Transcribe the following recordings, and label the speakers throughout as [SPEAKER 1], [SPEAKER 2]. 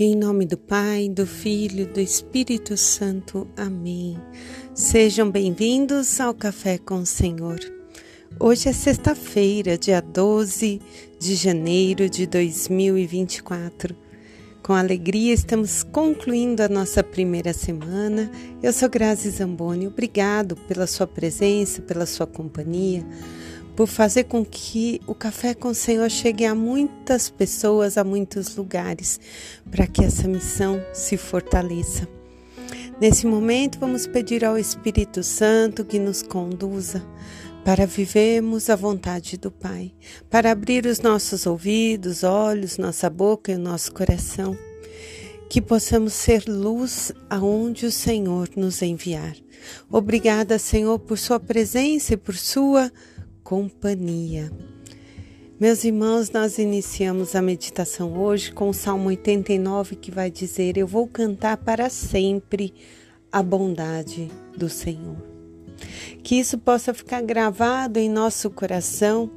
[SPEAKER 1] Em nome do Pai, do Filho, do Espírito Santo. Amém. Sejam bem-vindos ao Café com o Senhor. Hoje é sexta-feira, dia 12 de janeiro de 2024. Com alegria estamos concluindo a nossa primeira semana. Eu sou Grazi Zamboni. Obrigado pela sua presença, pela sua companhia por fazer com que o Café com o Senhor chegue a muitas pessoas, a muitos lugares, para que essa missão se fortaleça. Nesse momento, vamos pedir ao Espírito Santo que nos conduza para vivermos a vontade do Pai, para abrir os nossos ouvidos, olhos, nossa boca e o nosso coração, que possamos ser luz aonde o Senhor nos enviar. Obrigada, Senhor, por Sua presença e por Sua companhia. Meus irmãos, nós iniciamos a meditação hoje com o Salmo 89 que vai dizer: Eu vou cantar para sempre a bondade do Senhor. Que isso possa ficar gravado em nosso coração,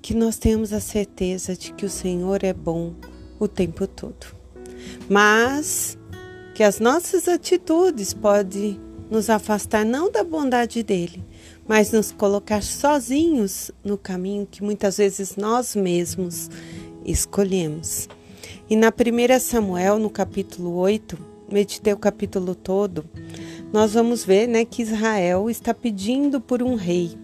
[SPEAKER 1] que nós tenhamos a certeza de que o Senhor é bom o tempo todo. Mas que as nossas atitudes podem nos afastar não da bondade dele, mas nos colocar sozinhos no caminho que muitas vezes nós mesmos escolhemos. E na primeira Samuel, no capítulo 8, meditei o capítulo todo, nós vamos ver né, que Israel está pedindo por um rei.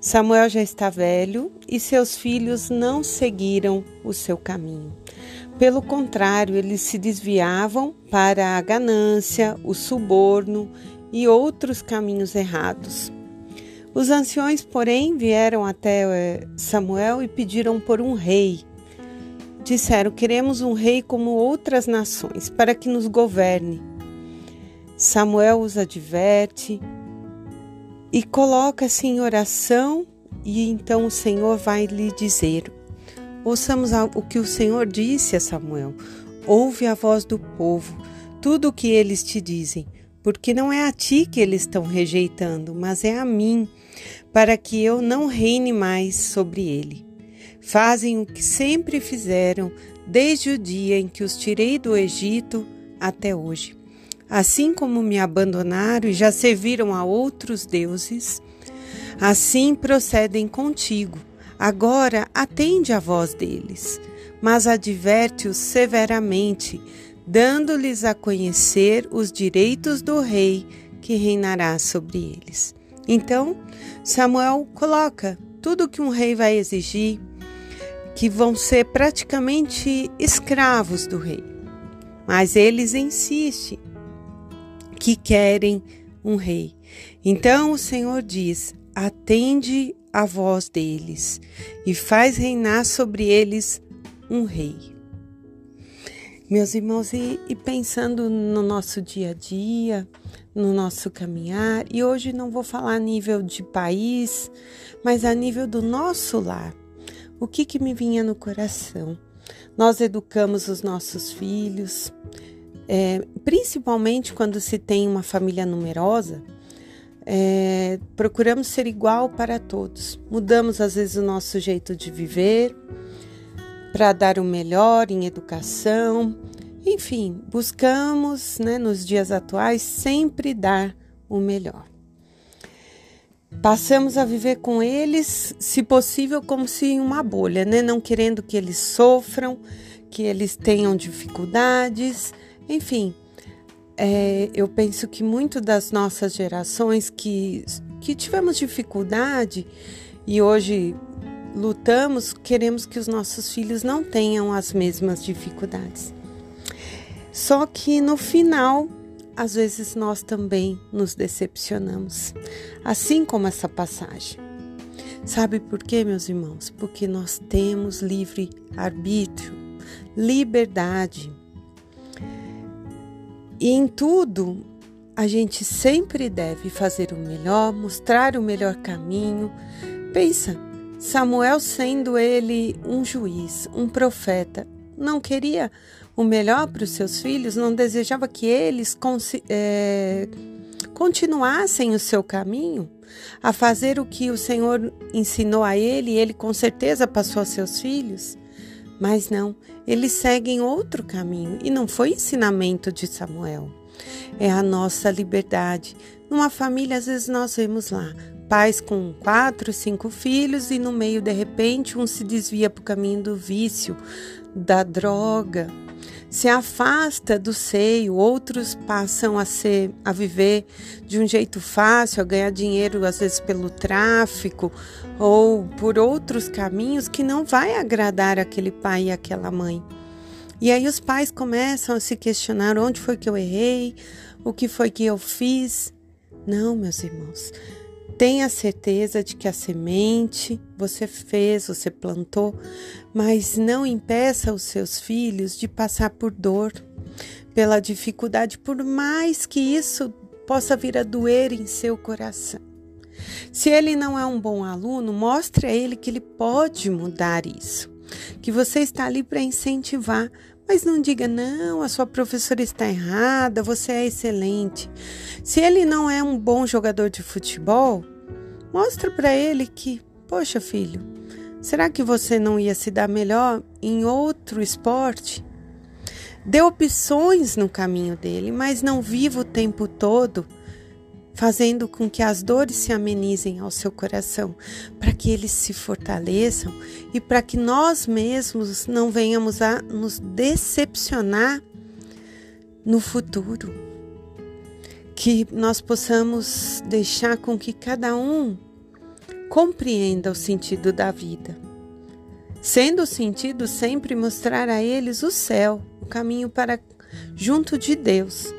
[SPEAKER 1] Samuel já está velho e seus filhos não seguiram o seu caminho. Pelo contrário, eles se desviavam para a ganância, o suborno e outros caminhos errados. Os anciões, porém, vieram até eh, Samuel e pediram por um rei. Disseram: Queremos um rei como outras nações, para que nos governe. Samuel os adverte e coloca-se em oração, e então o Senhor vai lhe dizer: Ouçamos o que o Senhor disse a Samuel. Ouve a voz do povo, tudo o que eles te dizem porque não é a ti que eles estão rejeitando, mas é a mim, para que eu não reine mais sobre ele. Fazem o que sempre fizeram desde o dia em que os tirei do Egito até hoje. Assim como me abandonaram e já serviram a outros deuses, assim procedem contigo. Agora atende a voz deles, mas adverte-os severamente dando-lhes a conhecer os direitos do rei que reinará sobre eles. Então, Samuel coloca tudo que um rei vai exigir, que vão ser praticamente escravos do rei. Mas eles insistem que querem um rei. Então o Senhor diz: atende a voz deles e faz reinar sobre eles um rei. Meus irmãos, e, e, pensando no nosso dia a dia, no nosso caminhar, e hoje não vou falar a nível de país, mas a nível do nosso lar. O que, que me vinha no coração? Nós educamos os nossos filhos, é, principalmente quando se tem uma família numerosa, é, procuramos ser igual para todos. Mudamos às vezes o nosso jeito de viver para dar o melhor em educação. Enfim, buscamos, né, nos dias atuais, sempre dar o melhor. Passamos a viver com eles, se possível, como se em uma bolha, né? não querendo que eles sofram, que eles tenham dificuldades, enfim. É, eu penso que muito das nossas gerações que, que tivemos dificuldade e hoje lutamos, queremos que os nossos filhos não tenham as mesmas dificuldades. Só que no final, às vezes nós também nos decepcionamos, assim como essa passagem. Sabe por quê, meus irmãos? Porque nós temos livre arbítrio, liberdade. E em tudo, a gente sempre deve fazer o melhor, mostrar o melhor caminho. Pensa, Samuel, sendo ele um juiz, um profeta, não queria o melhor para os seus filhos, não desejava que eles é, continuassem o seu caminho, a fazer o que o Senhor ensinou a ele e ele com certeza passou a seus filhos. Mas não, eles seguem outro caminho e não foi ensinamento de Samuel. É a nossa liberdade. Numa família, às vezes nós vemos lá pais com quatro, cinco filhos e no meio, de repente, um se desvia para o caminho do vício, da droga, se afasta do seio, outros passam a ser a viver de um jeito fácil, a ganhar dinheiro às vezes pelo tráfico ou por outros caminhos que não vai agradar aquele pai e aquela mãe. E aí os pais começam a se questionar onde foi que eu errei, o que foi que eu fiz. Não, meus irmãos. Tenha certeza de que a semente você fez, você plantou, mas não impeça os seus filhos de passar por dor, pela dificuldade, por mais que isso possa vir a doer em seu coração. Se ele não é um bom aluno, mostre a ele que ele pode mudar isso, que você está ali para incentivar, mas não diga, não, a sua professora está errada, você é excelente. Se ele não é um bom jogador de futebol, mostra para ele que, poxa, filho, será que você não ia se dar melhor em outro esporte? Dê opções no caminho dele, mas não viva o tempo todo fazendo com que as dores se amenizem ao seu coração, para que eles se fortaleçam e para que nós mesmos não venhamos a nos decepcionar no futuro. Que nós possamos deixar com que cada um compreenda o sentido da vida. Sendo o sentido sempre mostrar a eles o céu, o caminho para junto de Deus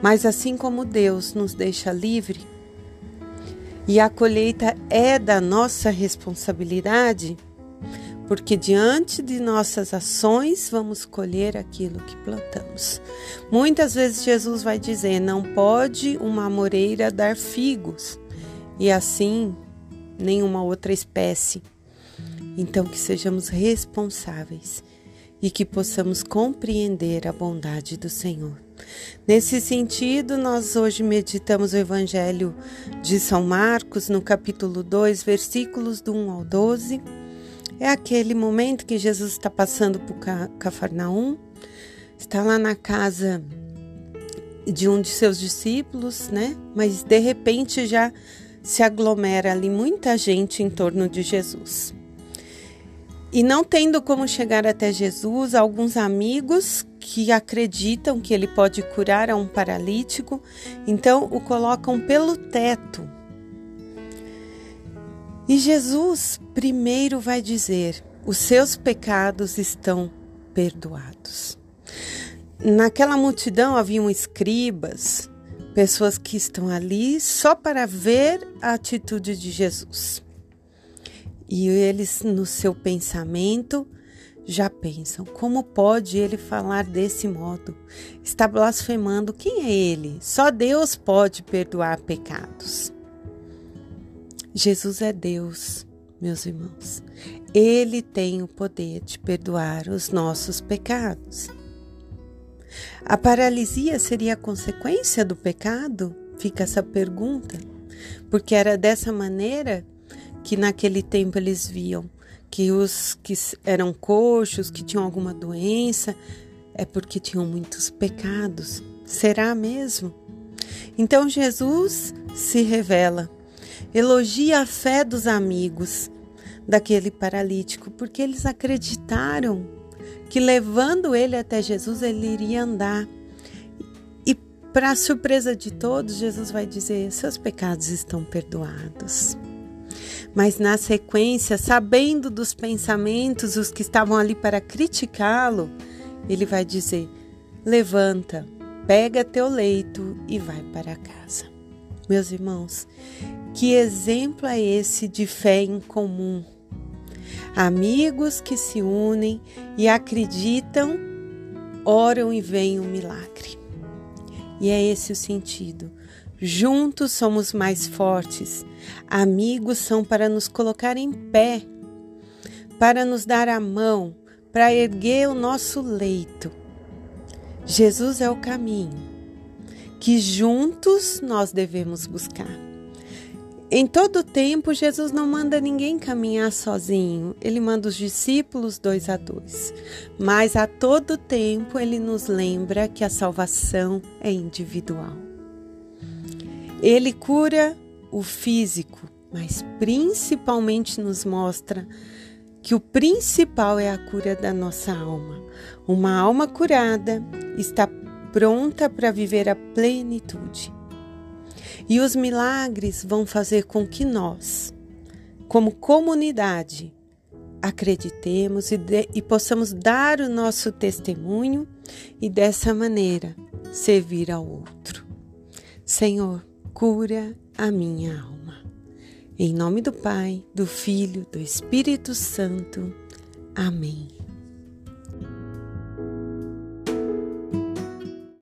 [SPEAKER 1] mas assim como Deus nos deixa livre e a colheita é da nossa responsabilidade, porque diante de nossas ações vamos colher aquilo que plantamos. Muitas vezes Jesus vai dizer: não pode uma amoreira dar figos, e assim nenhuma outra espécie. Então, que sejamos responsáveis e que possamos compreender a bondade do Senhor. Nesse sentido, nós hoje meditamos o Evangelho de São Marcos, no capítulo 2, versículos do 1 ao 12. É aquele momento que Jesus está passando por Cafarnaum, está lá na casa de um de seus discípulos, né? Mas de repente já se aglomera ali muita gente em torno de Jesus. E não tendo como chegar até Jesus, alguns amigos que acreditam que ele pode curar a um paralítico, então o colocam pelo teto. E Jesus primeiro vai dizer: os seus pecados estão perdoados. Naquela multidão haviam escribas, pessoas que estão ali só para ver a atitude de Jesus. E eles, no seu pensamento, já pensam: como pode ele falar desse modo? Está blasfemando. Quem é ele? Só Deus pode perdoar pecados. Jesus é Deus, meus irmãos. Ele tem o poder de perdoar os nossos pecados. A paralisia seria a consequência do pecado? Fica essa pergunta. Porque era dessa maneira que naquele tempo eles viam que os que eram coxos, que tinham alguma doença, é porque tinham muitos pecados. Será mesmo? Então Jesus se revela, elogia a fé dos amigos daquele paralítico, porque eles acreditaram que levando ele até Jesus ele iria andar. E para surpresa de todos, Jesus vai dizer: seus pecados estão perdoados. Mas na sequência, sabendo dos pensamentos, os que estavam ali para criticá-lo, ele vai dizer: Levanta, pega teu leito e vai para casa. Meus irmãos, que exemplo é esse de fé em comum? Amigos que se unem e acreditam, oram e veem o um milagre. E é esse o sentido. Juntos somos mais fortes. Amigos são para nos colocar em pé, para nos dar a mão, para erguer o nosso leito. Jesus é o caminho que juntos nós devemos buscar. Em todo tempo, Jesus não manda ninguém caminhar sozinho, ele manda os discípulos dois a dois. Mas a todo tempo, ele nos lembra que a salvação é individual. Ele cura o físico, mas principalmente nos mostra que o principal é a cura da nossa alma. Uma alma curada está pronta para viver a plenitude. E os milagres vão fazer com que nós, como comunidade, acreditemos e, de, e possamos dar o nosso testemunho e dessa maneira servir ao outro. Senhor, cura a minha alma. Em nome do Pai, do Filho, do Espírito Santo. Amém.